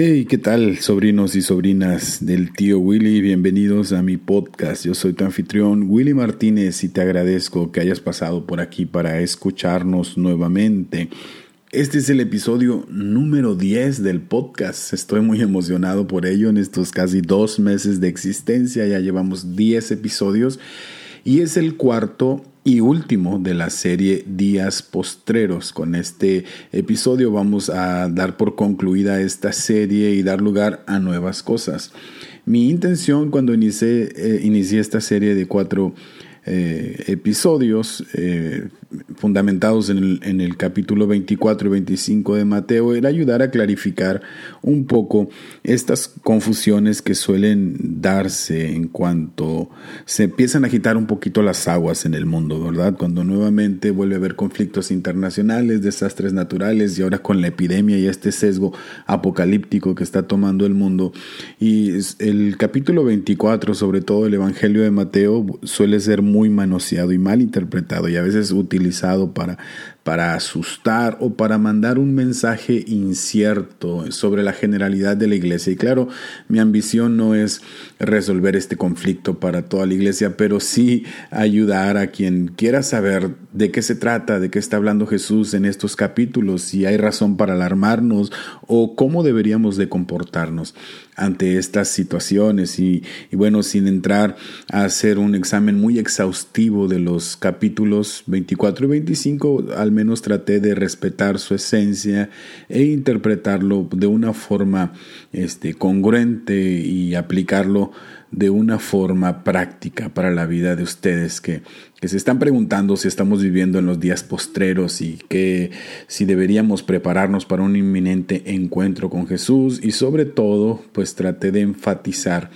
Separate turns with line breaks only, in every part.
Hey, ¿qué tal, sobrinos y sobrinas del tío Willy? Bienvenidos a mi podcast. Yo soy tu anfitrión Willy Martínez y te agradezco que hayas pasado por aquí para escucharnos nuevamente. Este es el episodio número 10 del podcast. Estoy muy emocionado por ello. En estos casi dos meses de existencia ya llevamos 10 episodios y es el cuarto y último de la serie Días Postreros. Con este episodio vamos a dar por concluida esta serie y dar lugar a nuevas cosas. Mi intención cuando inicié, eh, inicié esta serie de cuatro eh, episodios eh, fundamentados en el, en el, capítulo 24 y 25 de Mateo era ayudar a clarificar un poco estas confusiones que suelen darse en cuanto se empiezan a agitar un poquito las aguas en el mundo, ¿verdad? Cuando nuevamente vuelve a haber conflictos internacionales, desastres naturales y ahora con la epidemia y este sesgo apocalíptico que está tomando el mundo. Y el capítulo 24, sobre todo el Evangelio de Mateo, suele ser muy manoseado y mal interpretado y a veces utilizado para, para asustar o para mandar un mensaje incierto sobre la generalidad de la iglesia. Y claro, mi ambición no es resolver este conflicto para toda la iglesia, pero sí ayudar a quien quiera saber de qué se trata, de qué está hablando Jesús en estos capítulos, si hay razón para alarmarnos o cómo deberíamos de comportarnos ante estas situaciones y, bueno, sin entrar a hacer un examen muy exhaustivo de los capítulos 24 y 25, al menos traté de respetar su esencia e interpretarlo de una forma este, congruente y aplicarlo de una forma práctica para la vida de ustedes que, que, se están preguntando si estamos viviendo en los días postreros y que si deberíamos prepararnos para un inminente encuentro con Jesús. Y sobre todo pues traté de enfatizar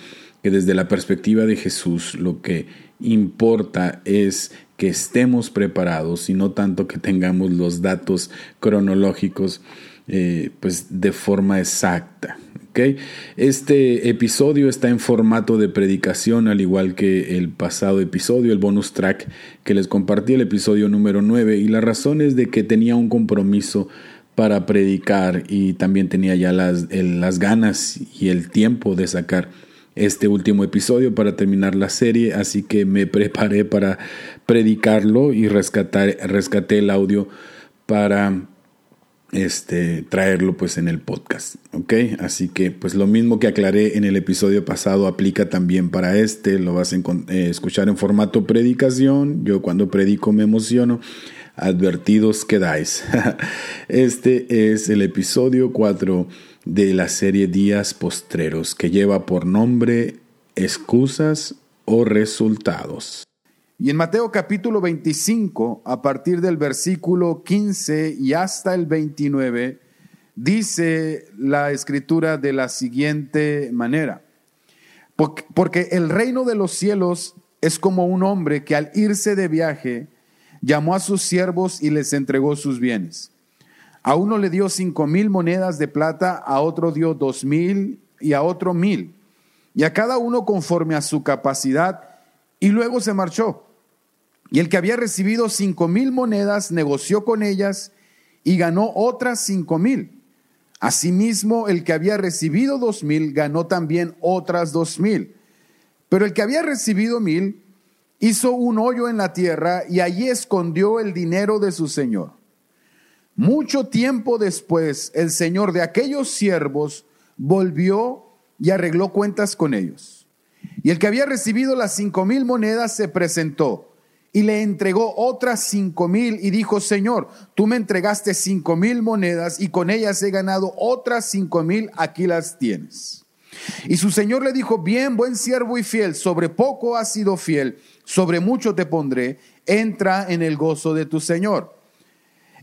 que desde la perspectiva de Jesús lo que importa es que estemos preparados y no tanto que tengamos los datos cronológicos eh, pues de forma exacta. Este episodio está en formato de predicación, al igual que el pasado episodio, el bonus track que les compartí, el episodio número 9, y la razón es de que tenía un compromiso para predicar y también tenía ya las, las ganas y el tiempo de sacar este último episodio para terminar la serie, así que me preparé para predicarlo y rescatar, rescaté el audio para este, traerlo pues en el podcast, ¿ok? Así que pues lo mismo que aclaré en el episodio pasado aplica también para este, lo vas a eh, escuchar en formato predicación, yo cuando predico me emociono, advertidos quedáis. este es el episodio 4 de la serie Días Postreros que lleva por nombre Excusas o Resultados.
Y en Mateo capítulo 25, a partir del versículo 15 y hasta el 29, dice la escritura de la siguiente manera. Porque el reino de los cielos es como un hombre que al irse de viaje llamó a sus siervos y les entregó sus bienes. A uno le dio cinco mil monedas de plata, a otro dio dos mil y a otro mil, y a cada uno conforme a su capacidad, y luego se marchó. Y el que había recibido cinco mil monedas negoció con ellas y ganó otras cinco mil. Asimismo, el que había recibido dos mil ganó también otras dos mil. Pero el que había recibido mil hizo un hoyo en la tierra y allí escondió el dinero de su señor. Mucho tiempo después, el señor de aquellos siervos volvió y arregló cuentas con ellos. Y el que había recibido las cinco mil monedas se presentó y le entregó otras cinco mil y dijo, Señor, tú me entregaste cinco mil monedas y con ellas he ganado otras cinco mil, aquí las tienes. Y su Señor le dijo, bien, buen siervo y fiel, sobre poco has sido fiel, sobre mucho te pondré, entra en el gozo de tu Señor.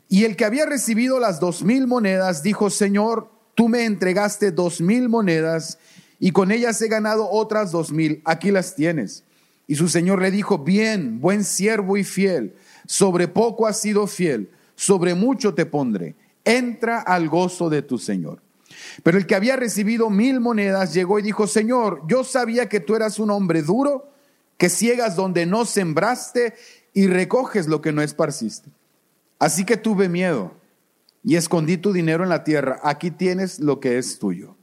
Y el que había recibido las dos mil monedas dijo, Señor, tú me entregaste dos mil monedas y con ellas he ganado otras dos mil, aquí las tienes. Y su señor le dijo, bien, buen siervo y fiel, sobre poco has sido fiel, sobre mucho te pondré, entra al gozo de tu señor. Pero el que había recibido mil monedas llegó y dijo, Señor, yo sabía que tú eras un hombre duro, que ciegas donde no sembraste y recoges lo que no esparciste. Así que tuve miedo y escondí tu dinero en la tierra, aquí tienes lo que es tuyo.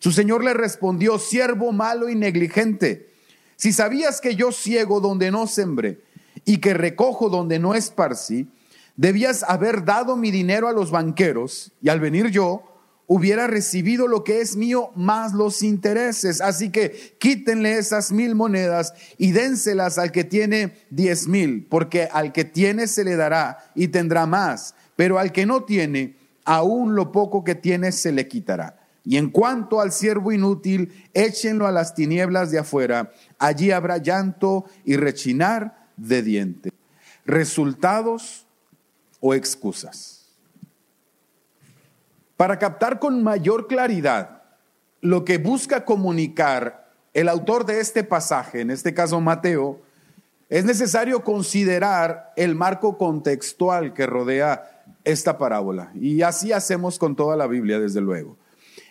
Su señor le respondió, siervo malo y negligente, si sabías que yo ciego donde no sembré y que recojo donde no esparcí, debías haber dado mi dinero a los banqueros y al venir yo hubiera recibido lo que es mío más los intereses. Así que quítenle esas mil monedas y dénselas al que tiene diez mil, porque al que tiene se le dará y tendrá más, pero al que no tiene, aún lo poco que tiene se le quitará. Y en cuanto al siervo inútil, échenlo a las tinieblas de afuera. Allí habrá llanto y rechinar de dientes. Resultados o excusas. Para captar con mayor claridad lo que busca comunicar el autor de este pasaje, en este caso Mateo, es necesario considerar el marco contextual que rodea esta parábola. Y así hacemos con toda la Biblia, desde luego.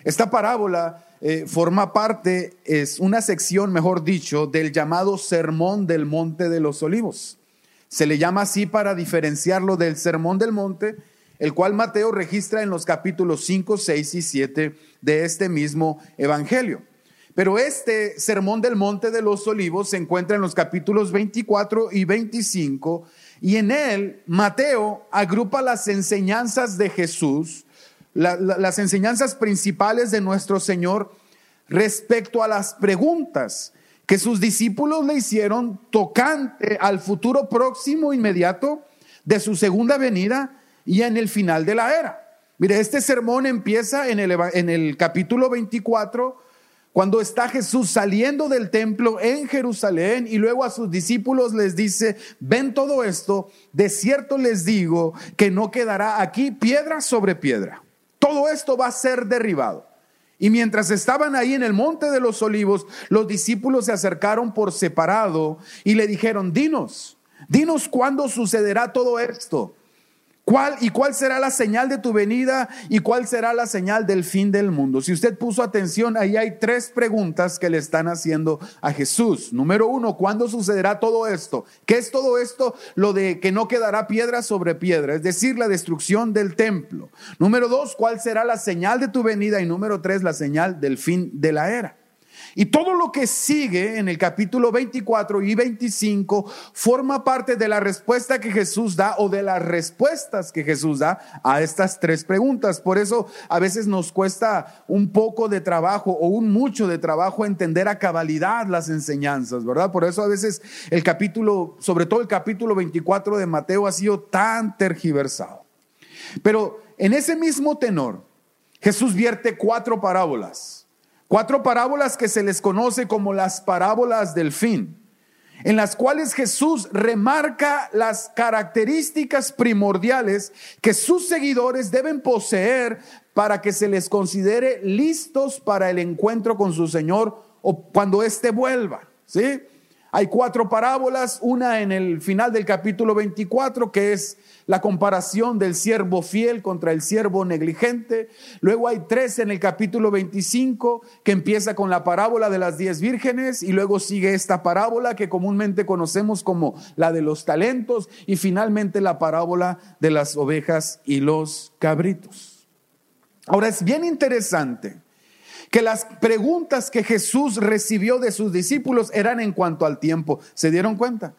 Esta parábola eh, forma parte, es una sección, mejor dicho, del llamado Sermón del Monte de los Olivos. Se le llama así para diferenciarlo del Sermón del Monte, el cual Mateo registra en los capítulos 5, 6 y 7 de este mismo Evangelio. Pero este Sermón del Monte de los Olivos se encuentra en los capítulos 24 y 25 y en él Mateo agrupa las enseñanzas de Jesús las enseñanzas principales de nuestro Señor respecto a las preguntas que sus discípulos le hicieron tocante al futuro próximo inmediato de su segunda venida y en el final de la era. Mire, este sermón empieza en el, en el capítulo 24, cuando está Jesús saliendo del templo en Jerusalén y luego a sus discípulos les dice, ven todo esto, de cierto les digo que no quedará aquí piedra sobre piedra todo esto va a ser derribado. Y mientras estaban ahí en el monte de los olivos, los discípulos se acercaron por separado y le dijeron, dinos, dinos cuándo sucederá todo esto ¿Cuál y cuál será la señal de tu venida y cuál será la señal del fin del mundo? Si usted puso atención, ahí hay tres preguntas que le están haciendo a Jesús. Número uno, ¿cuándo sucederá todo esto? ¿Qué es todo esto? Lo de que no quedará piedra sobre piedra, es decir, la destrucción del templo. Número dos, ¿cuál será la señal de tu venida? Y número tres, la señal del fin de la era. Y todo lo que sigue en el capítulo 24 y 25 forma parte de la respuesta que Jesús da o de las respuestas que Jesús da a estas tres preguntas. Por eso a veces nos cuesta un poco de trabajo o un mucho de trabajo entender a cabalidad las enseñanzas, ¿verdad? Por eso a veces el capítulo, sobre todo el capítulo 24 de Mateo ha sido tan tergiversado. Pero en ese mismo tenor, Jesús vierte cuatro parábolas Cuatro parábolas que se les conoce como las parábolas del fin, en las cuales Jesús remarca las características primordiales que sus seguidores deben poseer para que se les considere listos para el encuentro con su Señor o cuando éste vuelva. ¿Sí? Hay cuatro parábolas, una en el final del capítulo 24 que es la comparación del siervo fiel contra el siervo negligente. Luego hay tres en el capítulo 25 que empieza con la parábola de las diez vírgenes y luego sigue esta parábola que comúnmente conocemos como la de los talentos y finalmente la parábola de las ovejas y los cabritos. Ahora es bien interesante que las preguntas que Jesús recibió de sus discípulos eran en cuanto al tiempo. ¿Se dieron cuenta?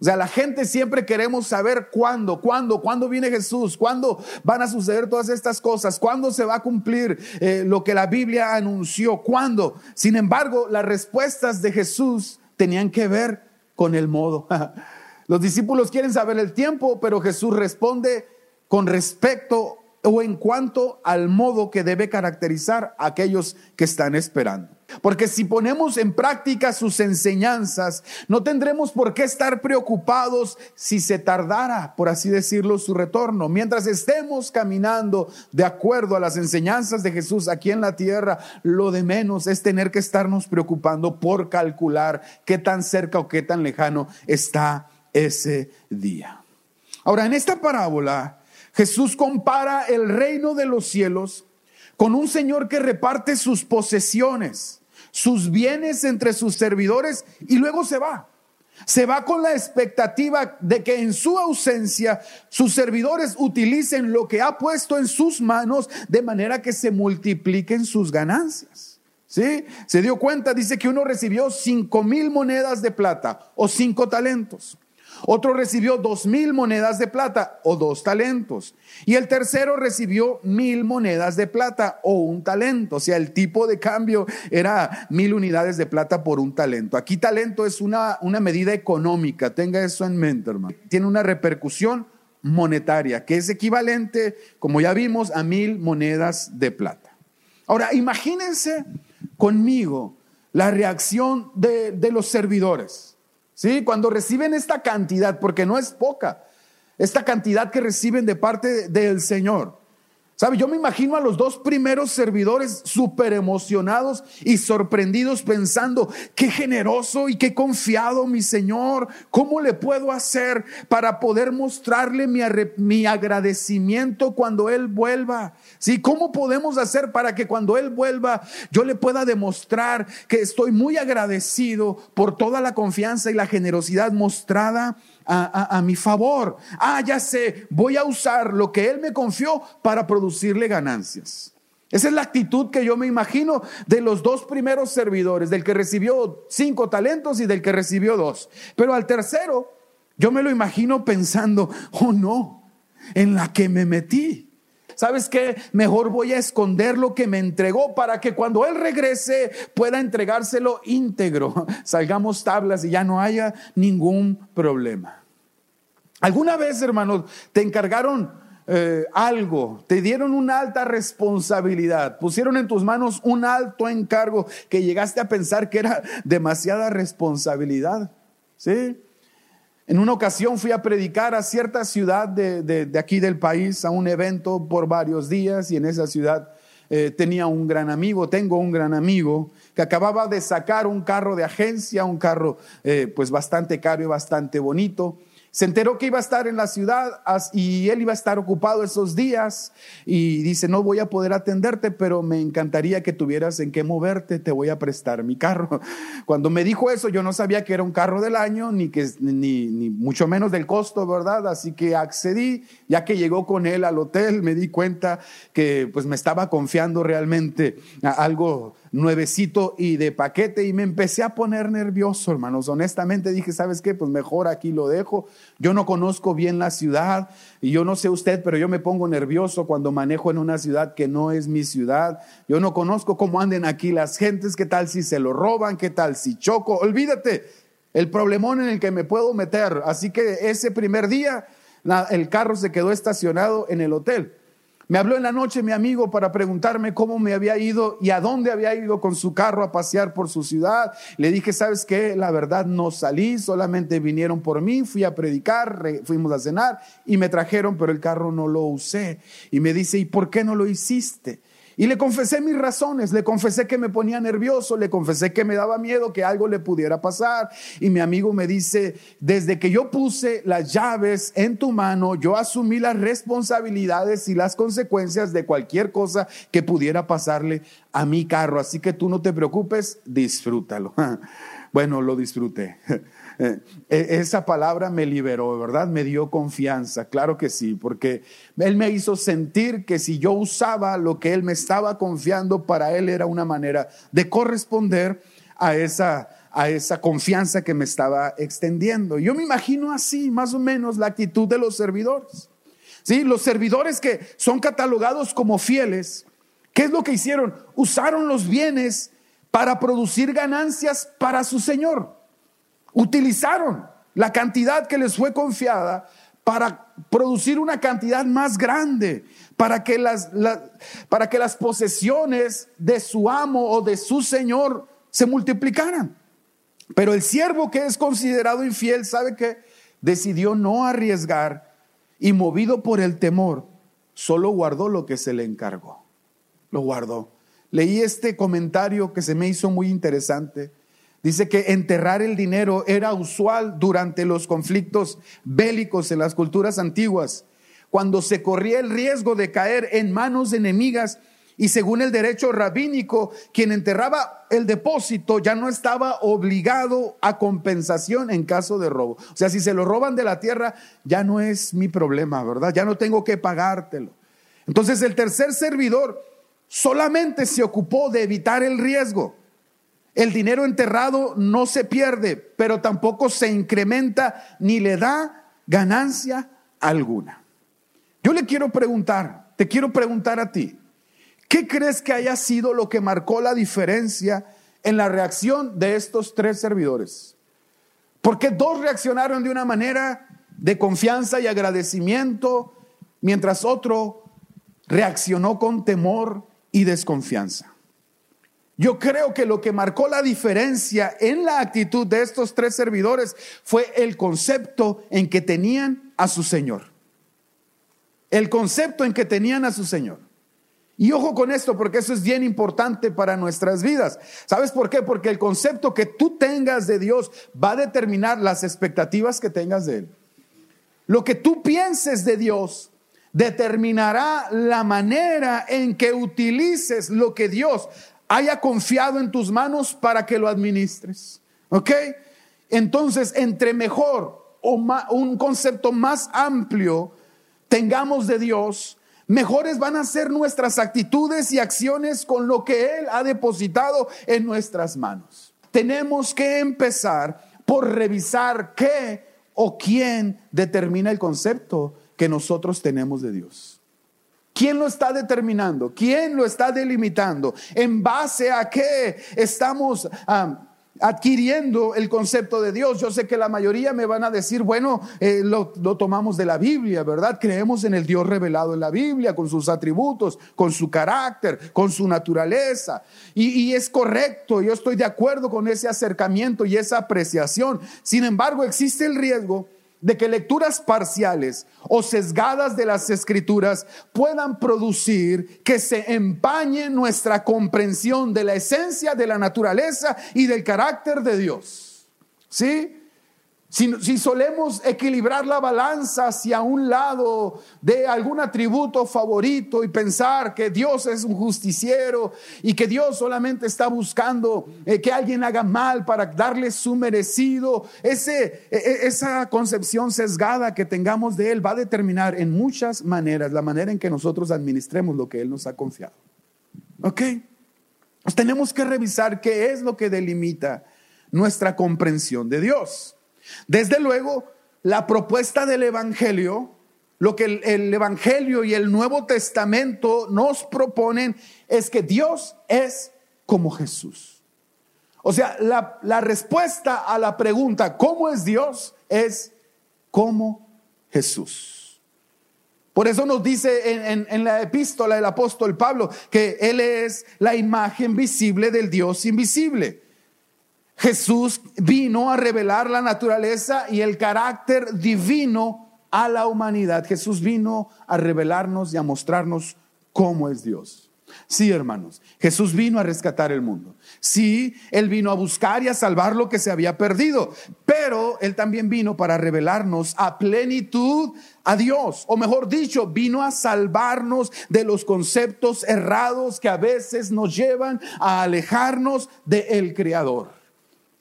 O sea, la gente siempre queremos saber cuándo, cuándo, cuándo viene Jesús, cuándo van a suceder todas estas cosas, cuándo se va a cumplir eh, lo que la Biblia anunció, cuándo. Sin embargo, las respuestas de Jesús tenían que ver con el modo. Los discípulos quieren saber el tiempo, pero Jesús responde con respecto o en cuanto al modo que debe caracterizar a aquellos que están esperando. Porque si ponemos en práctica sus enseñanzas, no tendremos por qué estar preocupados si se tardara, por así decirlo, su retorno. Mientras estemos caminando de acuerdo a las enseñanzas de Jesús aquí en la tierra, lo de menos es tener que estarnos preocupando por calcular qué tan cerca o qué tan lejano está ese día. Ahora, en esta parábola, Jesús compara el reino de los cielos con un Señor que reparte sus posesiones, sus bienes entre sus servidores y luego se va. Se va con la expectativa de que en su ausencia sus servidores utilicen lo que ha puesto en sus manos de manera que se multipliquen sus ganancias. ¿Sí? Se dio cuenta, dice que uno recibió cinco mil monedas de plata o cinco talentos. Otro recibió dos mil monedas de plata o dos talentos. Y el tercero recibió mil monedas de plata o un talento. O sea, el tipo de cambio era mil unidades de plata por un talento. Aquí talento es una, una medida económica. Tenga eso en mente, hermano. Tiene una repercusión monetaria que es equivalente, como ya vimos, a mil monedas de plata. Ahora, imagínense conmigo la reacción de, de los servidores. ¿Sí? Cuando reciben esta cantidad, porque no es poca, esta cantidad que reciben de parte del Señor. ¿Sabe? Yo me imagino a los dos primeros servidores súper emocionados y sorprendidos pensando, qué generoso y qué confiado mi Señor, ¿cómo le puedo hacer para poder mostrarle mi, mi agradecimiento cuando Él vuelva? ¿Sí? ¿Cómo podemos hacer para que cuando Él vuelva yo le pueda demostrar que estoy muy agradecido por toda la confianza y la generosidad mostrada a, mi favor. Ah, ya sé, voy a usar lo que Él me confió para producirle ganancias. Esa es la actitud que yo me imagino de los dos primeros servidores, del que recibió cinco talentos y del que recibió dos. Pero al tercero, yo me lo imagino pensando, oh no, en la que me metí. ¿Sabes qué? Mejor voy a esconder lo que me entregó para que cuando Él regrese pueda entregárselo íntegro. Salgamos tablas y ya no haya ningún problema. ¿Alguna vez, hermanos, te encargaron eh, algo, te dieron una alta responsabilidad, pusieron en tus manos un alto encargo que llegaste a pensar que era demasiada responsabilidad? ¿Sí? En una ocasión fui a predicar a cierta ciudad de, aquí del país, a un evento por varios días y en esa ciudad eh, tenía un gran amigo, tengo un gran amigo que acababa de sacar un carro de agencia, un carro eh, pues bastante caro y bastante bonito. Se enteró que iba a estar en la ciudad y él iba a estar ocupado esos días y dice, no voy a poder atenderte, pero me encantaría que tuvieras en qué moverte, te voy a prestar mi carro. Cuando me dijo eso, yo no sabía que era un carro del año, ni, que, ni, ni mucho menos del costo, ¿verdad? Así que accedí, ya que llegó con él al hotel, me di cuenta que pues me estaba confiando realmente a algo nuevecito y de paquete y me empecé a poner nervioso, hermanos. Honestamente dije, ¿sabes qué? Pues mejor aquí lo dejo. Yo no conozco bien la ciudad y yo no sé usted, pero yo me pongo nervioso cuando manejo en una ciudad que no es mi ciudad. Yo no conozco cómo anden aquí las gentes, qué tal si se lo roban, qué tal si choco. Olvídate el problemón en el que me puedo meter. Así que ese primer día el carro se quedó estacionado en el hotel. Me habló en la noche mi amigo para preguntarme cómo me había ido y a dónde había ido con su carro a pasear por su ciudad. Le dije, ¿sabes qué? La verdad no salí, solamente vinieron por mí, fui a predicar, fuimos a cenar y me trajeron, pero el carro no lo usé. Y me dice, ¿y por qué no lo hiciste? Y le confesé mis razones, le confesé que me ponía nervioso, le confesé que me daba miedo que algo le pudiera pasar. Y mi amigo me dice, desde que yo puse las llaves en tu mano, yo asumí las responsabilidades y las consecuencias de cualquier cosa que pudiera pasarle a mi carro. Así que tú no te preocupes, disfrútalo. Bueno, lo disfruté. Eh, e, esa palabra me liberó, ¿verdad? Me dio confianza, claro que sí, porque Él me hizo sentir que si yo usaba lo que Él me estaba confiando, para Él era una manera de corresponder a esa, a esa confianza que me estaba extendiendo. Yo me imagino así, más o menos, la actitud de los servidores. ¿Sí? Los servidores que son catalogados como fieles, ¿qué es lo que hicieron? Usaron los bienes para producir ganancias para su Señor utilizaron la cantidad que les fue confiada para producir una cantidad más grande, para que las, para que las posesiones de su amo o de su señor se multiplicaran. Pero el siervo que es considerado infiel, ¿sabe que Decidió no arriesgar y movido por el temor, solo guardó lo que se le encargó. Lo guardó. Leí este comentario que se me hizo muy interesante Dice que enterrar el dinero era usual durante los conflictos bélicos en las culturas antiguas, cuando se corría el riesgo de caer en manos enemigas y según el derecho rabínico, quien enterraba el depósito ya no estaba obligado a compensación en caso de robo. O sea, si se lo roban de la tierra, ya no es mi problema, ¿verdad? Ya no tengo que pagártelo. Entonces el tercer servidor solamente se ocupó de evitar el riesgo. El dinero enterrado no se pierde, pero tampoco se incrementa ni le da ganancia alguna. Yo le quiero preguntar, te quiero preguntar a ti, ¿qué crees que haya sido lo que marcó la diferencia en la reacción de estos tres servidores? Porque dos reaccionaron de una manera de confianza y agradecimiento, mientras otro reaccionó con temor y desconfianza. Yo creo que lo que marcó la diferencia en la actitud de estos tres servidores fue el concepto en que tenían a su Señor. El concepto en que tenían a su Señor. Y ojo con esto, porque eso es bien importante para nuestras vidas. ¿Sabes por qué? Porque el concepto que tú tengas de Dios va a determinar las expectativas que tengas de Él. Lo que tú pienses de Dios determinará la manera en que utilices lo que Dios haya confiado en tus manos para que lo administres. ¿Ok? Entonces, entre mejor o un concepto más amplio tengamos de Dios, mejores van a ser nuestras actitudes y acciones con lo que Él ha depositado en nuestras manos. Tenemos que empezar por revisar qué o quién determina el concepto que nosotros tenemos de Dios. ¿Quién lo está determinando? ¿Quién lo está delimitando? ¿En base a qué estamos adquiriendo el concepto de Dios? Yo sé que la mayoría me van a decir, bueno, eh, lo, tomamos de la Biblia, ¿verdad? Creemos en el Dios revelado en la Biblia, con sus atributos, con su carácter, con su naturaleza. Y, y es correcto, yo estoy de acuerdo con ese acercamiento y esa apreciación. Sin embargo, existe el riesgo de que lecturas parciales o sesgadas de las escrituras puedan producir que se empañe nuestra comprensión de la esencia de la naturaleza y del carácter de Dios. ¿Sí? Si, solemos equilibrar la balanza hacia un lado de algún atributo favorito y pensar que Dios es un justiciero y que Dios solamente está buscando eh, que alguien haga mal para darle su merecido, ese, e, e, esa concepción sesgada que tengamos de Él va a determinar en muchas maneras la manera en que nosotros administremos lo que Él nos ha confiado. ¿Ok? Tenemos que revisar qué es lo que delimita nuestra comprensión de Dios. Desde luego, la propuesta del Evangelio, lo que el, Evangelio y el Nuevo Testamento nos proponen es que Dios es como Jesús. O sea, la, respuesta a la pregunta, ¿cómo es Dios? es como Jesús. Por eso nos dice en, en, la epístola del apóstol Pablo que Él es la imagen visible del Dios invisible. Jesús vino a revelar la naturaleza y el carácter divino a la humanidad. Jesús vino a revelarnos y a mostrarnos cómo es Dios. Sí, hermanos, Jesús vino a rescatar el mundo. Sí, Él vino a buscar y a salvar lo que se había perdido, pero Él también vino para revelarnos a plenitud a Dios, o mejor dicho, vino a salvarnos de los conceptos errados que a veces nos llevan a alejarnos del Creador.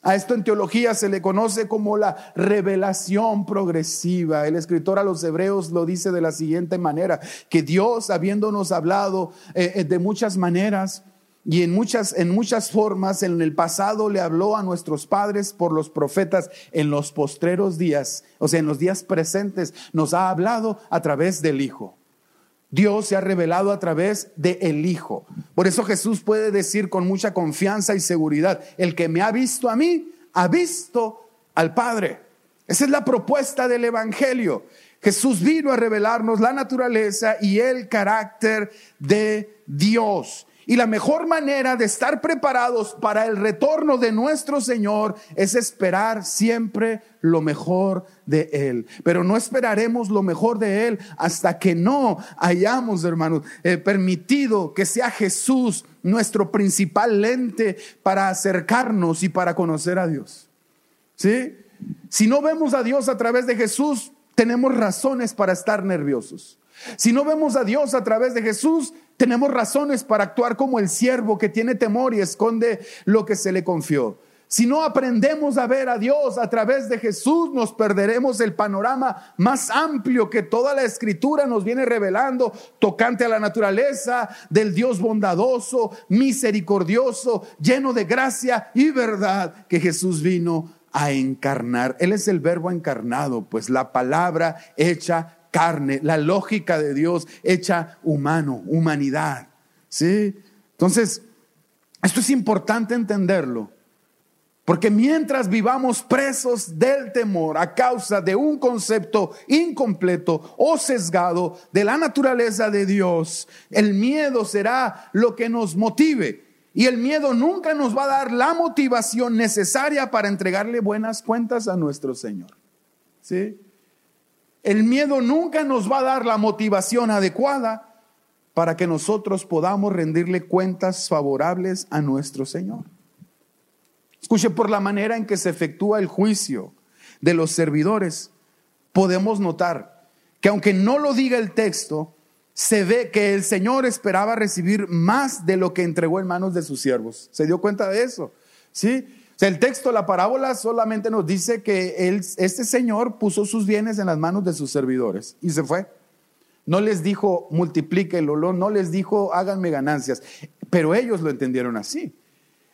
A esto en teología se le conoce como la revelación progresiva. El escritor a los hebreos lo dice de la siguiente manera, que Dios, habiéndonos hablado eh, eh, de muchas maneras y en muchas, en muchas formas, en el pasado le habló a nuestros padres por los profetas en los postreros días, o sea, en los días presentes, nos ha hablado a través del Hijo. Dios se ha revelado a través de el Hijo. Por eso Jesús puede decir con mucha confianza y seguridad, el que me ha visto a mí, ha visto al Padre. Esa es la propuesta del Evangelio. Jesús vino a revelarnos la naturaleza y el carácter de Dios. Y la mejor manera de estar preparados para el retorno de nuestro Señor es esperar siempre lo mejor de Él. Pero no esperaremos lo mejor de Él hasta que no hayamos, hermanos, eh, permitido que sea Jesús nuestro principal lente para acercarnos y para conocer a Dios. ¿Sí? Si no vemos a Dios a través de Jesús, tenemos razones para estar nerviosos. Si no vemos a Dios a través de Jesús, tenemos razones para actuar como el siervo que tiene temor y esconde lo que se le confió. Si no aprendemos a ver a Dios a través de Jesús, nos perderemos el panorama más amplio que toda la escritura nos viene revelando, tocante a la naturaleza del Dios bondadoso, misericordioso, lleno de gracia y verdad que Jesús vino a encarnar. Él es el verbo encarnado, pues la palabra hecha carne, la lógica de Dios hecha humano, humanidad. ¿Sí? Entonces, esto es importante entenderlo. Porque mientras vivamos presos del temor a causa de un concepto incompleto o sesgado de la naturaleza de Dios, el miedo será lo que nos motive. Y el miedo nunca nos va a dar la motivación necesaria para entregarle buenas cuentas a nuestro Señor. ¿Sí? El miedo nunca nos va a dar la motivación adecuada para que nosotros podamos rendirle cuentas favorables a nuestro Señor. Escuche, por la manera en que se efectúa el juicio de los servidores, podemos notar que aunque no lo diga el texto, se ve que el Señor esperaba recibir más de lo que entregó en manos de sus siervos. ¿Se dio cuenta de eso? ¿Sí? Sea, el texto, la parábola solamente nos dice que este Señor puso sus bienes en las manos de sus servidores y se fue. No les dijo multiplíquelo, no les dijo háganme ganancias, pero ellos lo entendieron así.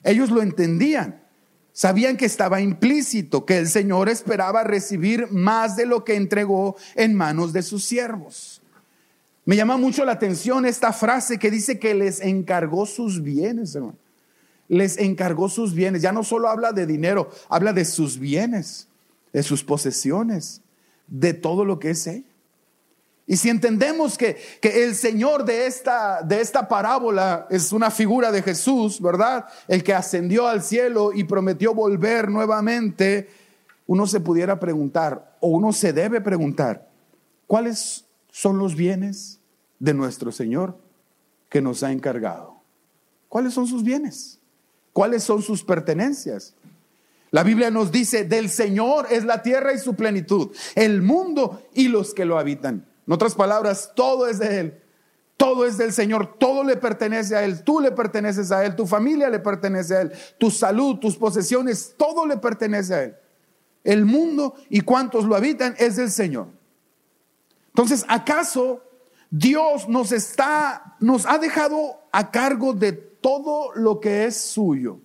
Ellos lo entendían. Sabían que estaba implícito, que el Señor esperaba recibir más de lo que entregó en manos de sus siervos. Me llama mucho la atención esta frase que dice que les encargó sus bienes, hermano. Les encargó sus bienes. Ya no solo habla de dinero, habla de sus bienes, de sus posesiones, de todo lo que es él. Y si entendemos que, el Señor de esta, de esta parábola es una figura de Jesús, ¿verdad? El que ascendió al cielo y prometió volver nuevamente, uno se pudiera preguntar, o uno se debe preguntar, ¿cuáles son los bienes de nuestro Señor que nos ha encargado? ¿Cuáles son sus bienes? ¿Cuáles son sus pertenencias? La Biblia nos dice, del Señor es la tierra y su plenitud, el mundo y los que lo habitan. En otras palabras, todo es de Él. Todo es del Señor, todo le pertenece a Él, tú le perteneces a Él, tu familia le pertenece a Él, tu salud, tus posesiones, todo le pertenece a Él. El mundo y cuantos lo habitan es del Señor. Entonces, ¿acaso Dios nos está, nos ha dejado a cargo de todo lo que es suyo,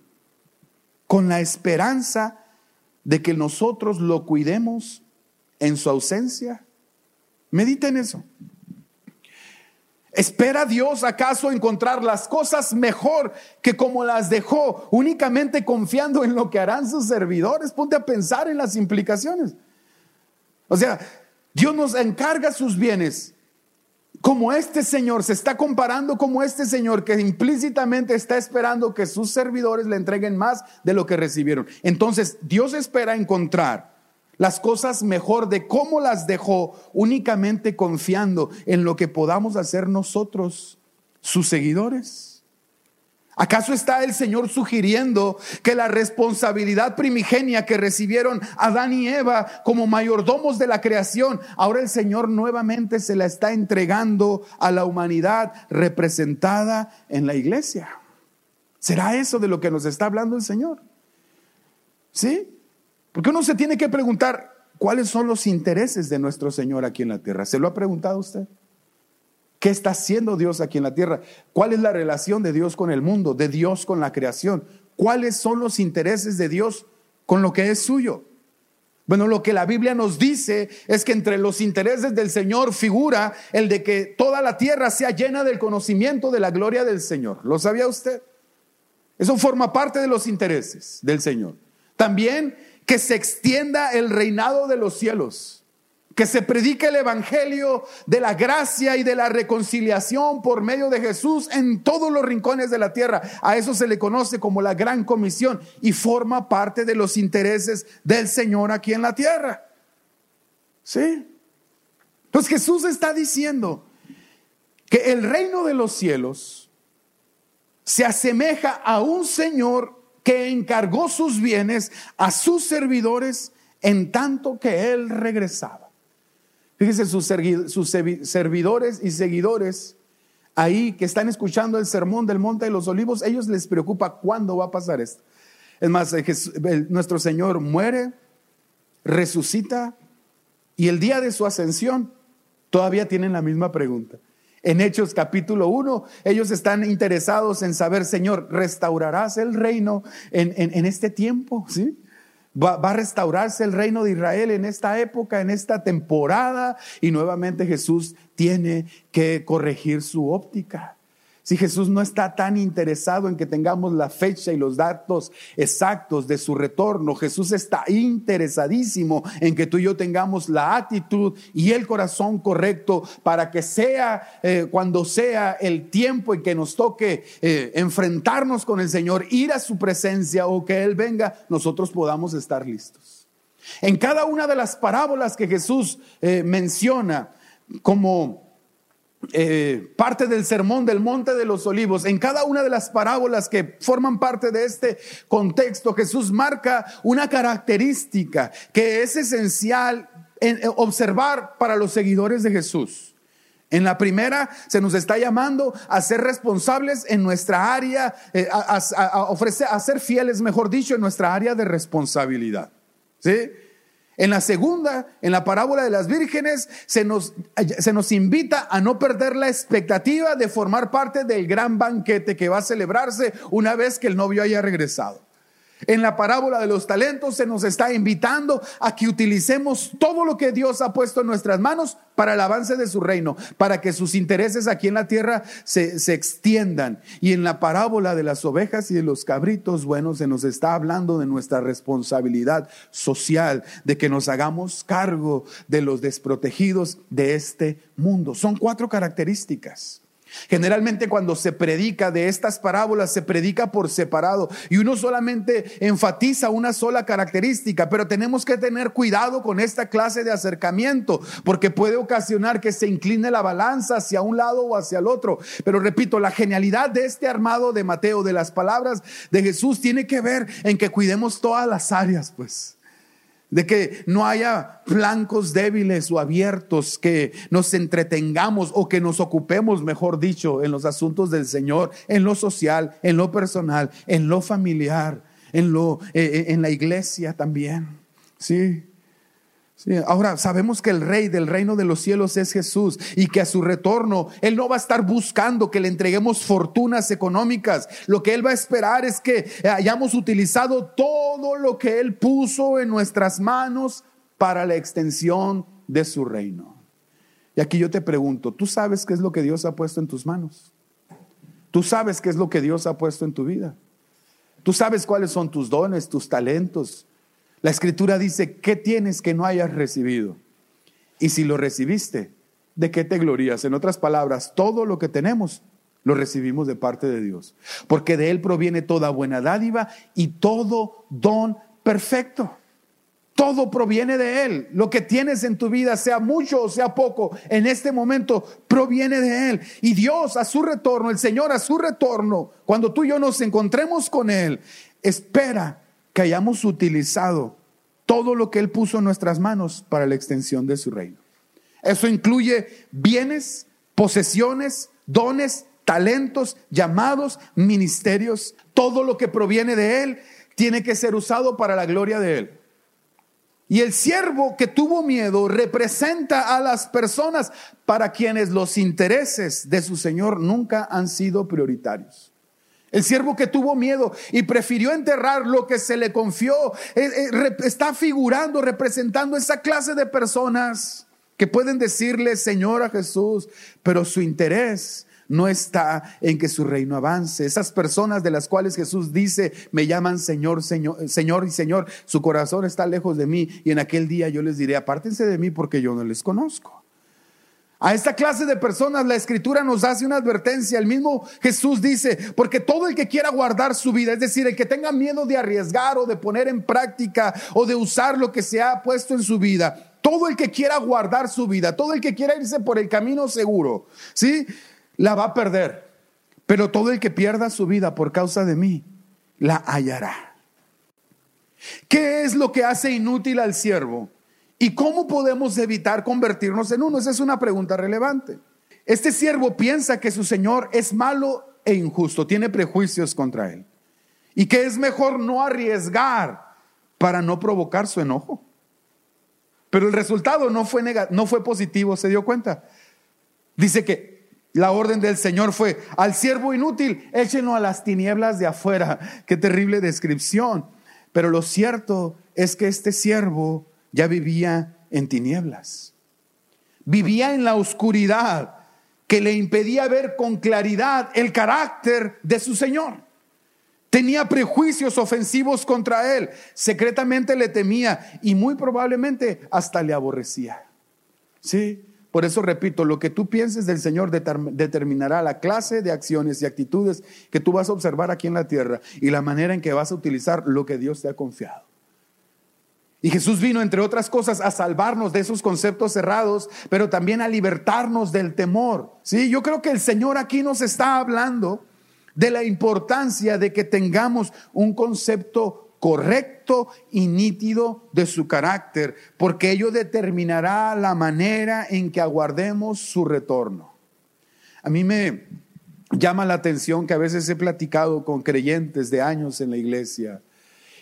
con la esperanza de que nosotros lo cuidemos en su ausencia? Medita en eso. ¿Espera Dios acaso encontrar las cosas mejor que como las dejó, únicamente confiando en lo que harán sus servidores? Ponte a pensar en las implicaciones. O sea, Dios nos encarga sus bienes. Como este Señor se está comparando como este Señor que implícitamente está esperando que sus servidores le entreguen más de lo que recibieron. Entonces, Dios espera encontrar las cosas mejor de cómo las dejó, únicamente confiando en lo que podamos hacer nosotros, sus seguidores. ¿Acaso está el Señor sugiriendo que la responsabilidad primigenia que recibieron Adán y Eva como mayordomos de la creación, ahora el Señor nuevamente se la está entregando a la humanidad representada en la iglesia? ¿Será eso de lo que nos está hablando el Señor? ¿Sí? Porque uno se tiene que preguntar cuáles son los intereses de nuestro Señor aquí en la tierra. ¿Se lo ha preguntado usted? ¿Qué está haciendo Dios aquí en la tierra? ¿Cuál es la relación de Dios con el mundo, de Dios con la creación? ¿Cuáles son los intereses de Dios con lo que es suyo? Bueno, lo que la Biblia nos dice es que entre los intereses del Señor figura el de que toda la tierra sea llena del conocimiento de la gloria del Señor. ¿Lo sabía usted? Eso forma parte de los intereses del Señor. También que se extienda el reinado de los cielos, que se predique el evangelio de la gracia y de la reconciliación por medio de Jesús en todos los rincones de la tierra. A eso se le conoce como la gran comisión y forma parte de los intereses del Señor aquí en la tierra. ¿Sí? Pues Jesús está diciendo que el reino de los cielos se asemeja a un Señor que encargó sus bienes a sus servidores en tanto que él regresaba. Fíjese, sus, servidores y seguidores ahí que están escuchando el sermón del Monte de los Olivos, ellos les preocupa cuándo va a pasar esto. Es más, nuestro Señor muere, resucita y el día de su ascensión todavía tienen la misma pregunta. En Hechos capítulo 1, ellos están interesados en saber, Señor, ¿restaurarás el reino en, en este tiempo? ¿Sí? Va, a restaurarse el reino de Israel en esta época, en esta temporada, y nuevamente Jesús tiene que corregir su óptica. Si Jesús no está tan interesado en que tengamos la fecha y los datos exactos de su retorno, Jesús está interesadísimo en que tú y yo tengamos la actitud y el corazón correcto para que sea eh, cuando sea el tiempo en que nos toque eh, enfrentarnos con el Señor, ir a su presencia o que Él venga, nosotros podamos estar listos. En cada una de las parábolas que Jesús eh, menciona como eh, parte del sermón del Monte de los Olivos, en cada una de las parábolas que forman parte de este contexto, Jesús marca una característica que es esencial en eh, observar para los seguidores de Jesús. En la primera se nos está llamando a ser responsables en nuestra área, eh, a, ofrecer, a ser fieles, mejor dicho, en nuestra área de responsabilidad. ¿Sí? En la segunda, en la parábola de las vírgenes, se nos, se nos, invita a no perder la expectativa de formar parte del gran banquete que va a celebrarse una vez que el novio haya regresado. En la parábola de los talentos se nos está invitando a que utilicemos todo lo que Dios ha puesto en nuestras manos para el avance de su reino, para que sus intereses aquí en la tierra se, se, extiendan. Y en la parábola de las ovejas y de los cabritos, bueno, se nos está hablando de nuestra responsabilidad social, de que nos hagamos cargo de los desprotegidos de este mundo. Son cuatro características. Generalmente cuando se predica de estas parábolas, se predica por separado y uno solamente enfatiza una sola característica, pero tenemos que tener cuidado con esta clase de acercamiento porque puede ocasionar que se incline la balanza hacia un lado o hacia el otro. Pero repito, la genialidad de este armado de Mateo, de las palabras de Jesús, tiene que ver en que cuidemos todas las áreas, pues de que no haya flancos débiles o abiertos, que nos entretengamos o que nos ocupemos, mejor dicho, en los asuntos del Señor, en lo social, en lo personal, en lo familiar, en lo eh, eh, en la iglesia también. Sí ahora sabemos que el rey del reino de los cielos es Jesús y que a su retorno Él no va a estar buscando que le entreguemos fortunas económicas. Lo que Él va a esperar es que hayamos utilizado todo lo que Él puso en nuestras manos para la extensión de su reino. Y aquí yo te pregunto, ¿tú sabes qué es lo que Dios ha puesto en tus manos? ¿Tú sabes qué es lo que Dios ha puesto en tu vida? ¿Tú sabes cuáles son tus dones, tus talentos, la escritura dice, ¿qué tienes que no hayas recibido? Y si lo recibiste, ¿de qué te glorías? En otras palabras, todo lo que tenemos lo recibimos de parte de Dios, porque de Él proviene toda buena dádiva y todo don perfecto. Todo proviene de Él. Lo que tienes en tu vida, sea mucho o sea poco, en este momento proviene de Él. Y Dios a su retorno, el Señor a su retorno, cuando tú y yo nos encontremos con Él, espera que hayamos utilizado todo lo que Él puso en nuestras manos para la extensión de su reino. Eso incluye bienes, posesiones, dones, talentos, llamados, ministerios. Todo lo que proviene de Él tiene que ser usado para la gloria de Él. Y el siervo que tuvo miedo representa a las personas para quienes los intereses de su Señor nunca han sido prioritarios. El siervo que tuvo miedo y prefirió enterrar lo que se le confió, eh, eh, está figurando, representando esa clase de personas que pueden decirle Señor a Jesús, pero su interés no está en que su reino avance. Esas personas de las cuales Jesús dice, me llaman Señor, Señor, Señor y Señor, su corazón está lejos de mí y en aquel día yo les diré, apártense de mí porque yo no les conozco. A esta clase de personas la escritura nos hace una advertencia. El mismo Jesús dice, porque todo el que quiera guardar su vida, es decir, el que tenga miedo de arriesgar o de poner en práctica o de usar lo que se ha puesto en su vida, todo el que quiera guardar su vida, todo el que quiera irse por el camino seguro, ¿sí? La va a perder. Pero todo el que pierda su vida por causa de mí, la hallará. ¿Qué es lo que hace inútil al siervo? ¿Y cómo podemos evitar convertirnos en uno? Esa es una pregunta relevante. Este siervo piensa que su Señor es malo e injusto, tiene prejuicios contra él. y que es mejor no arriesgar para no provocar su enojo. Pero el resultado no fue, no fue positivo, ¿se dio cuenta? Dice que la orden del Señor fue, al siervo inútil, échenlo a las tinieblas de afuera. Qué terrible descripción. Pero lo cierto es que este siervo ya vivía en tinieblas. Vivía en la oscuridad que le impedía ver con claridad el carácter de su Señor. Tenía prejuicios ofensivos contra él, secretamente le temía y muy probablemente hasta le aborrecía. Sí, por eso repito, lo que tú pienses del Señor determinará la clase de acciones y actitudes que tú vas a observar aquí en la tierra y la manera en que vas a utilizar lo que Dios te ha confiado. Y Jesús vino, entre otras cosas, a salvarnos de esos conceptos cerrados, pero también a libertarnos del temor. Sí, yo creo que el Señor aquí nos está hablando de la importancia de que tengamos un concepto correcto y nítido de su carácter, porque ello determinará la manera en que aguardemos su retorno. A mí me llama la atención que a veces he platicado con creyentes de años en la iglesia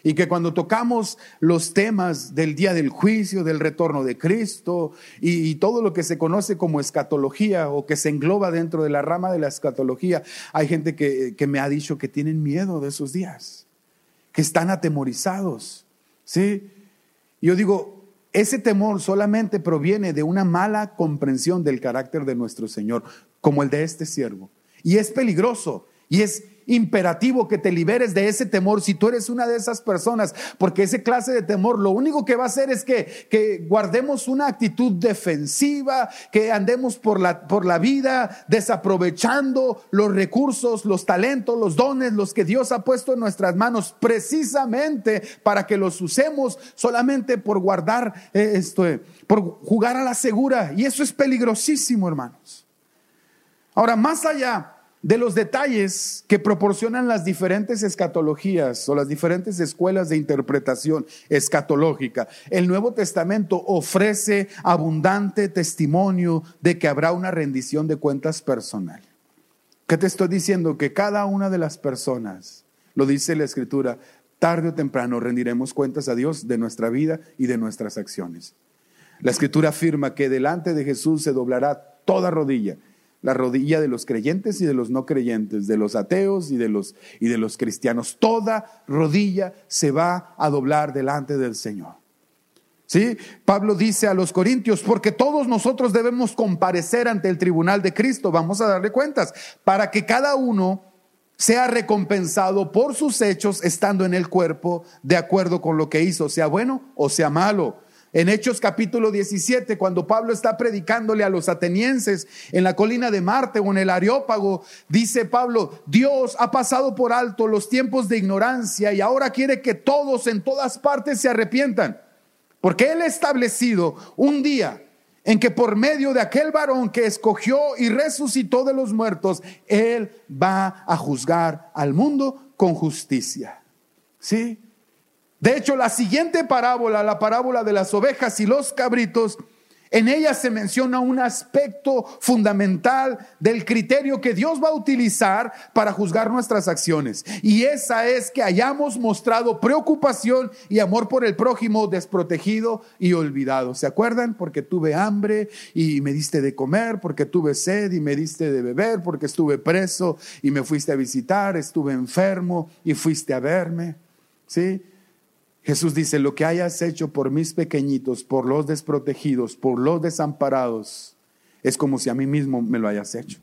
y que cuando tocamos los temas del día del juicio, del retorno de Cristo y, todo lo que se conoce como escatología o que se engloba dentro de la rama de la escatología, hay gente que, que me ha dicho que tienen miedo de esos días, que están atemorizados. ¿Sí? Yo digo, ese temor solamente proviene de una mala comprensión del carácter de nuestro Señor, como el de este siervo. Y es peligroso y es imperativo que te liberes de ese temor si tú eres una de esas personas, porque ese clase de temor lo único que va a hacer es que, que guardemos una actitud defensiva, que andemos por la, por la vida desaprovechando los recursos, los talentos, los dones, los que Dios ha puesto en nuestras manos precisamente para que los usemos solamente por guardar eh, esto, eh, por jugar a la segura. Y eso es peligrosísimo, hermanos. Ahora, más allá de los detalles que proporcionan las diferentes escatologías o las diferentes escuelas de interpretación escatológica. El Nuevo Testamento ofrece abundante testimonio de que habrá una rendición de cuentas personal. ¿Qué te estoy diciendo? Que cada una de las personas, lo dice la Escritura, tarde o temprano rendiremos cuentas a Dios de nuestra vida y de nuestras acciones. La Escritura afirma que delante de Jesús se doblará toda rodilla la rodilla de los creyentes y de los no creyentes, de los ateos y de los, y de los cristianos. Toda rodilla se va a doblar delante del Señor. ¿Sí? Pablo dice a los corintios, porque todos nosotros debemos comparecer ante el tribunal de Cristo, vamos a darle cuentas, para que cada uno sea recompensado por sus hechos estando en el cuerpo de acuerdo con lo que hizo, sea bueno o sea malo. En Hechos capítulo 17, cuando Pablo está predicándole a los atenienses en la colina de Marte o en el Areópago, dice Pablo, Dios ha pasado por alto los tiempos de ignorancia y ahora quiere que todos en todas partes se arrepientan. Porque Él ha establecido un día en que por medio de aquel varón que escogió y resucitó de los muertos, Él va a juzgar al mundo con justicia. ¿Sí? De hecho, la siguiente parábola, la parábola de las ovejas y los cabritos, en ella se menciona un aspecto fundamental del criterio que Dios va a utilizar para juzgar nuestras acciones. Y esa es que hayamos mostrado preocupación y amor por el prójimo desprotegido y olvidado. ¿Se acuerdan? Porque tuve hambre y me diste de comer, porque tuve sed y me diste de beber, porque estuve preso y me fuiste a visitar, estuve enfermo y fuiste a verme. ¿Sí? Jesús dice, lo que hayas hecho por mis pequeñitos, por los desprotegidos, por los desamparados, es como si a mí mismo me lo hayas hecho.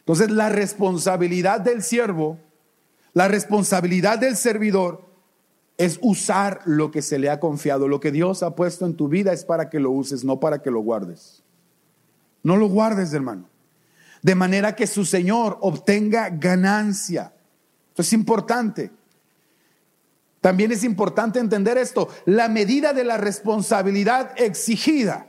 Entonces la responsabilidad del siervo, la responsabilidad del servidor es usar lo que se le ha confiado. Lo que Dios ha puesto en tu vida es para que lo uses, no para que lo guardes. No lo guardes, hermano. De manera que su Señor obtenga ganancia. Esto es importante. También es importante entender esto. La medida de la responsabilidad exigida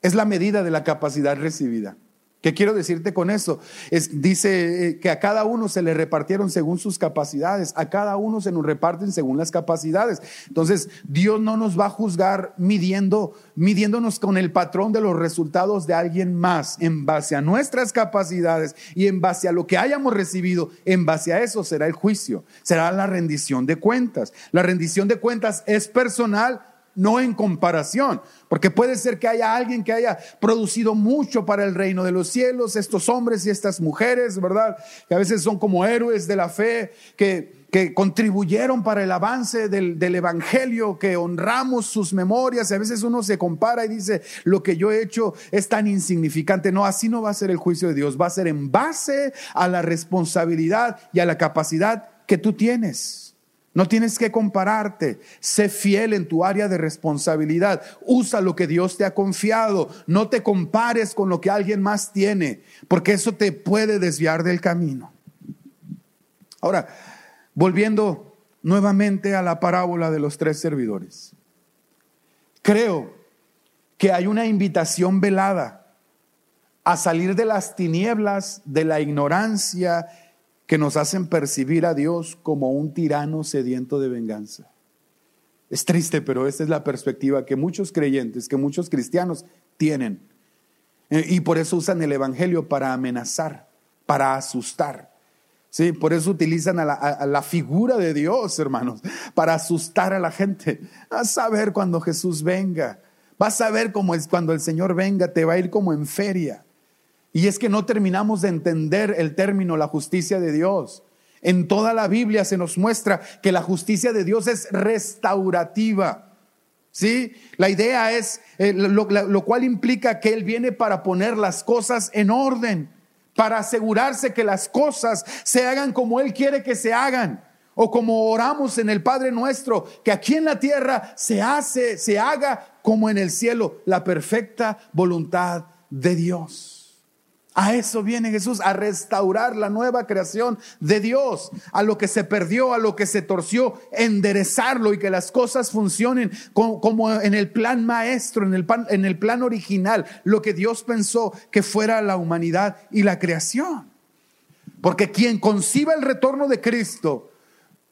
es la medida de la capacidad recibida. ¿Qué quiero decirte con eso? Es, dice eh, que a cada uno se le repartieron según sus capacidades, a cada uno se nos reparten según las capacidades. Entonces, Dios no nos va a juzgar midiendo, midiéndonos con el patrón de los resultados de alguien más, en base a nuestras capacidades y en base a lo que hayamos recibido, en base a eso será el juicio, será la rendición de cuentas. La rendición de cuentas es personal, no en comparación, porque puede ser que haya alguien que haya producido mucho para el reino de los cielos, estos hombres y estas mujeres, ¿verdad? Que a veces son como héroes de la fe, que, que contribuyeron para el avance del, del, Evangelio, que honramos sus memorias. A veces uno se compara y dice, lo que yo he hecho es tan insignificante. No, así no va a ser el juicio de Dios, va a ser en base a la responsabilidad y a la capacidad que tú tienes. No tienes que compararte. Sé fiel en tu área de responsabilidad. Usa lo que Dios te ha confiado. No te compares con lo que alguien más tiene, porque eso te puede desviar del camino. Ahora, volviendo nuevamente a la parábola de los tres servidores. Creo que hay una invitación velada a salir de las tinieblas, de la ignorancia que nos hacen percibir a Dios como un tirano sediento de venganza. Es triste, pero esta es la perspectiva que muchos creyentes, que muchos cristianos tienen. Eh, y por eso usan el Evangelio para amenazar, para asustar. Sí, por eso utilizan a la, la, figura de Dios, hermanos, para asustar a la gente. Vas a ver cuando Jesús venga. Vas a ver cómo es cuando el Señor venga, te va a ir como en feria. Y es que no terminamos de entender el término la justicia de Dios. En toda la Biblia se nos muestra que la justicia de Dios es restaurativa. ¿Sí? La idea es, eh, lo, lo cual implica que Él viene para poner las cosas en orden, para asegurarse que las cosas se hagan como Él quiere que se hagan o como oramos en el Padre nuestro, que aquí en la tierra se hace, se haga como en el cielo, la perfecta voluntad de Dios. A eso viene Jesús, a restaurar la nueva creación de Dios, a lo que se perdió, a lo que se torció, enderezarlo y que las cosas funcionen como, en el plan maestro, en el, plan, en el plan original, lo que Dios pensó que fuera la humanidad y la creación. Porque quien conciba el retorno de Cristo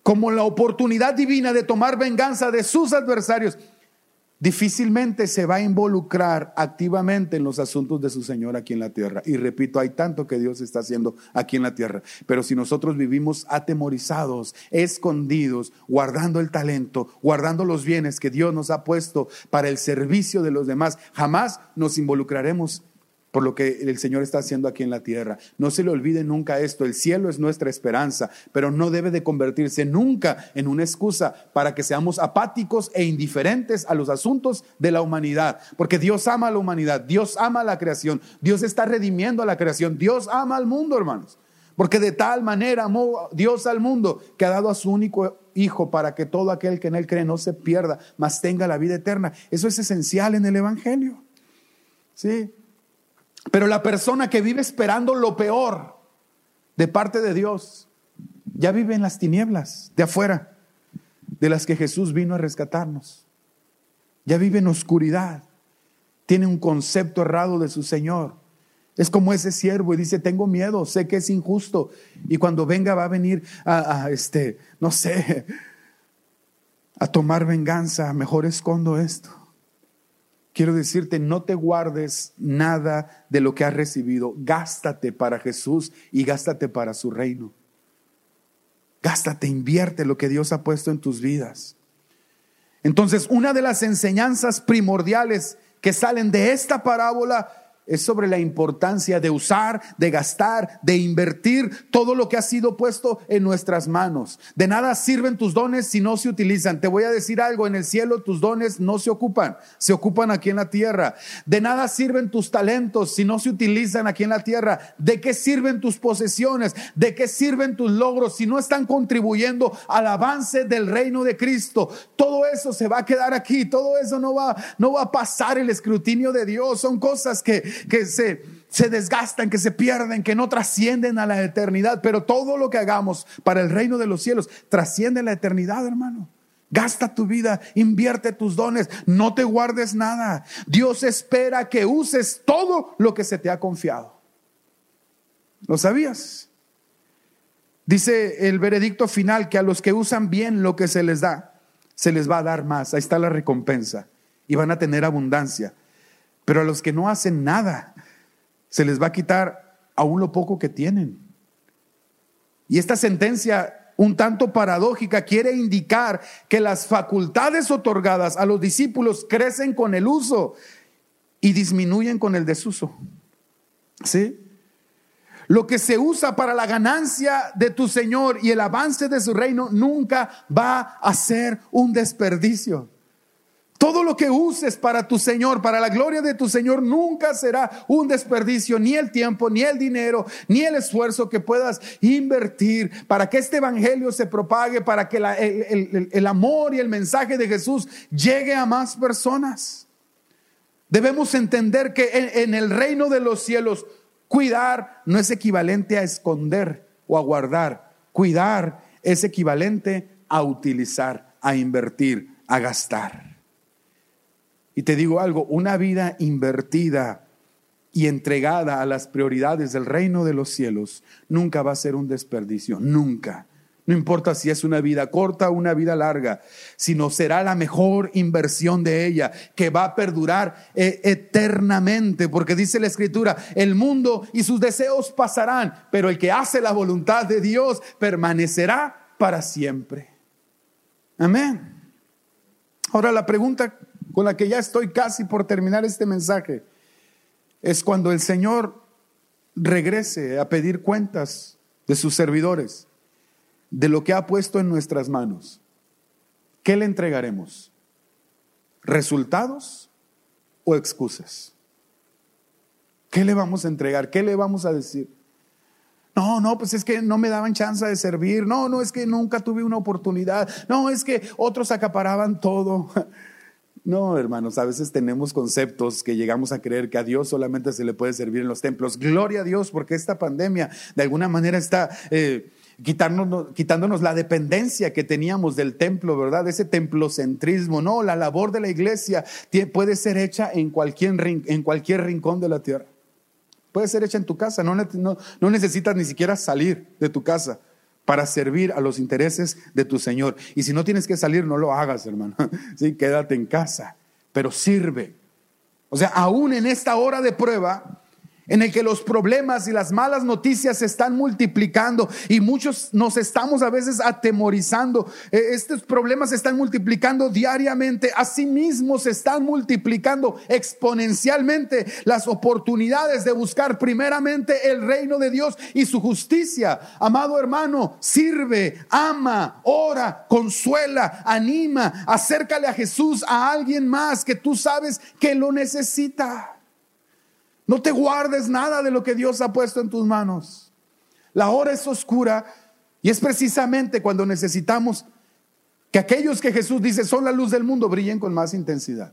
como la oportunidad divina de tomar venganza de sus adversarios, difícilmente se va a involucrar activamente en los asuntos de su Señor aquí en la tierra. Y repito, hay tanto que Dios está haciendo aquí en la tierra. Pero si nosotros vivimos atemorizados, escondidos, guardando el talento, guardando los bienes que Dios nos ha puesto para el servicio de los demás, jamás nos involucraremos por lo que el Señor está haciendo aquí en la tierra. No se le olvide nunca esto, el cielo es nuestra esperanza, pero no debe de convertirse nunca en una excusa para que seamos apáticos e indiferentes a los asuntos de la humanidad, porque Dios ama a la humanidad, Dios ama a la creación, Dios está redimiendo a la creación, Dios ama al mundo, hermanos. Porque de tal manera amó Dios al mundo que ha dado a su único Hijo para que todo aquel que en Él cree no se pierda, mas tenga la vida eterna. Eso es esencial en el Evangelio. Sí, pero la persona que vive esperando lo peor de parte de Dios, ya vive en las tinieblas de afuera, de las que Jesús vino a rescatarnos. Ya vive en oscuridad. Tiene un concepto errado de su Señor. Es como ese siervo y dice, tengo miedo, sé que es injusto. Y cuando venga va a venir a, este, no sé, a tomar venganza. Mejor escondo esto. Quiero decirte, no te guardes nada de lo que has recibido. Gástate para Jesús y gástate para su reino. Gástate, invierte lo que Dios ha puesto en tus vidas. Entonces, una de las enseñanzas primordiales que salen de esta parábola es sobre la importancia de usar, de gastar, de invertir todo lo que ha sido puesto en nuestras manos. De nada sirven tus dones si no se utilizan. Te voy a decir algo, en el cielo tus dones no se ocupan, se ocupan aquí en la tierra. De nada sirven tus talentos si no se utilizan aquí en la tierra. ¿De qué sirven tus posesiones? ¿De qué sirven tus logros si no están contribuyendo al avance del reino de Cristo? Todo eso se va a quedar aquí, todo eso no va, no va a pasar el escrutinio de Dios. Son cosas que que se, se desgastan, que se pierden, que no trascienden a la eternidad. Pero todo lo que hagamos para el reino de los cielos trasciende la eternidad, hermano. Gasta tu vida, invierte tus dones, no te guardes nada. Dios espera que uses todo lo que se te ha confiado. ¿Lo sabías? Dice el veredicto final que a los que usan bien lo que se les da, se les va a dar más. Ahí está la recompensa. Y van a tener abundancia. Pero a los que no hacen nada, se les va a quitar aún lo poco que tienen. Y esta sentencia un tanto paradójica quiere indicar que las facultades otorgadas a los discípulos crecen con el uso y disminuyen con el desuso. ¿Sí? Lo que se usa para la ganancia de tu Señor y el avance de su reino nunca va a ser un desperdicio. Todo lo que uses para tu Señor, para la gloria de tu Señor, nunca será un desperdicio, ni el tiempo, ni el dinero, ni el esfuerzo que puedas invertir para que este Evangelio se propague, para que el, amor y el mensaje de Jesús llegue a más personas. Debemos entender que en el reino de los cielos, cuidar no es equivalente a esconder o a guardar. Cuidar es equivalente a utilizar, a invertir, a gastar. Y te digo algo, una vida invertida y entregada a las prioridades del reino de los cielos nunca va a ser un desperdicio, nunca. No importa si es una vida corta o una vida larga, sino será la mejor inversión de ella, que va a perdurar eh, eternamente, porque dice la escritura, el mundo y sus deseos pasarán, pero el que hace la voluntad de Dios permanecerá para siempre. Amén. Ahora la pregunta con la que ya estoy casi por terminar este mensaje, es cuando el Señor regrese a pedir cuentas de sus servidores, de lo que ha puesto en nuestras manos. ¿Qué le entregaremos? ¿Resultados o excusas? ¿Qué le vamos a entregar? ¿Qué le vamos a decir? No, no, pues es que no me daban chance de servir. No, no, es que nunca tuve una oportunidad. No, es que otros acaparaban todo. No, hermanos, a veces tenemos conceptos que llegamos a creer que a Dios solamente se le puede servir en los templos. Gloria a Dios, porque esta pandemia de alguna manera está eh, quitándonos, quitándonos la dependencia que teníamos del templo, ¿verdad? Ese templocentrismo. No, la labor de la iglesia puede ser hecha en cualquier, en cualquier rincón de la tierra. Puede ser hecha en tu casa, no, necesitas ni siquiera salir de tu casa para servir a los intereses de tu Señor. Y si no tienes que salir, no lo hagas, hermano. Sí, quédate en casa, pero sirve. O sea, aún en esta hora de prueba, en el que los problemas y las malas noticias se están multiplicando y muchos nos estamos a veces atemorizando. Eh, estos problemas se están multiplicando diariamente, asimismo se están multiplicando exponencialmente las oportunidades de buscar primeramente el reino de Dios y su justicia. Amado hermano, sirve, ama, ora, consuela, anima, acércale a Jesús a alguien más que tú sabes que lo necesita. No te guardes nada de lo que Dios ha puesto en tus manos. La hora es oscura y es precisamente cuando necesitamos que aquellos que Jesús dice son la luz del mundo brillen con más intensidad.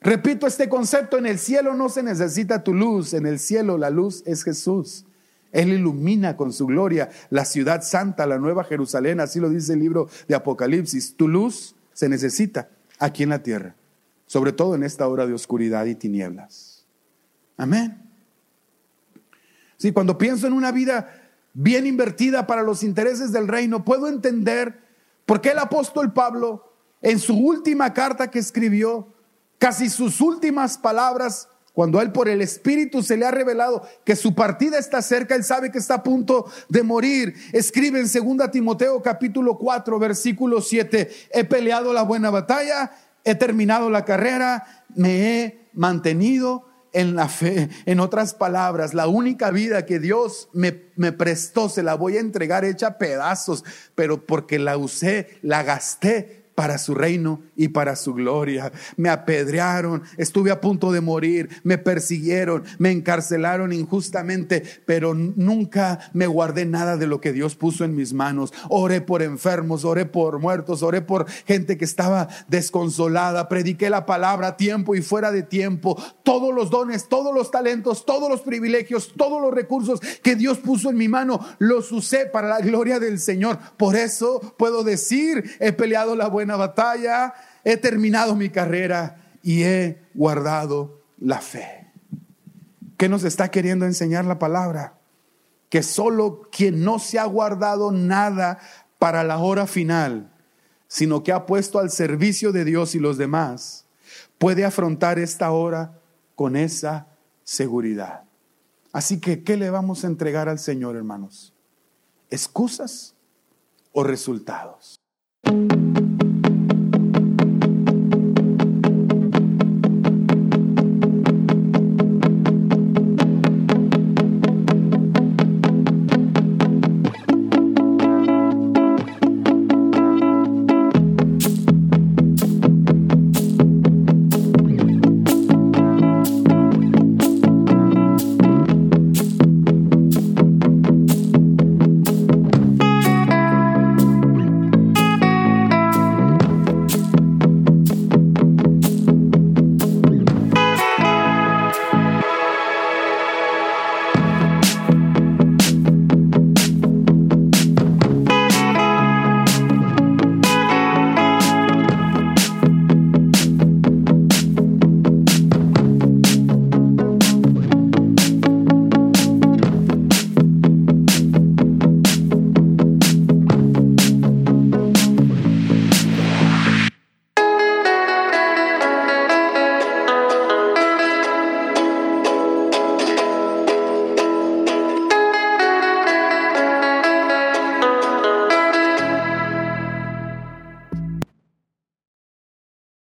Repito este concepto, en el cielo no se necesita tu luz, en el cielo la luz es Jesús. Él ilumina con su gloria la ciudad santa, la nueva Jerusalén, así lo dice el libro de Apocalipsis. Tu luz se necesita aquí en la tierra, sobre todo en esta hora de oscuridad y tinieblas. Amén. Sí, cuando pienso en una vida bien invertida para los intereses del reino, puedo entender por qué el apóstol Pablo, en su última carta que escribió, casi sus últimas palabras, cuando él por el Espíritu se le ha revelado que su partida está cerca, él sabe que está a punto de morir. Escribe en 2 Timoteo capítulo 4, versículo 7, he peleado la buena batalla, he terminado la carrera, me he mantenido en la fe. En otras palabras, la única vida que Dios me, me, prestó se la voy a entregar hecha pedazos, pero porque la usé, la gasté para su reino y para su gloria. Me apedrearon, estuve a punto de morir, me persiguieron, me encarcelaron injustamente, pero nunca me guardé nada de lo que Dios puso en mis manos. Oré por enfermos, oré por muertos, oré por gente que estaba desconsolada, prediqué la palabra a tiempo y fuera de tiempo, todos los dones, todos los talentos, todos los privilegios, todos los recursos que Dios puso en mi mano, los usé para la gloria del Señor. Por eso puedo decir, he peleado la batalla, he terminado mi carrera y he guardado la fe. ¿Qué nos está queriendo enseñar la palabra? que solo quien no se ha guardado nada para la hora final, sino que ha puesto al servicio de Dios y los demás, puede afrontar esta hora con esa seguridad. Así que, ¿qué le vamos a entregar al Señor, hermanos? ¿Excusas o resultados?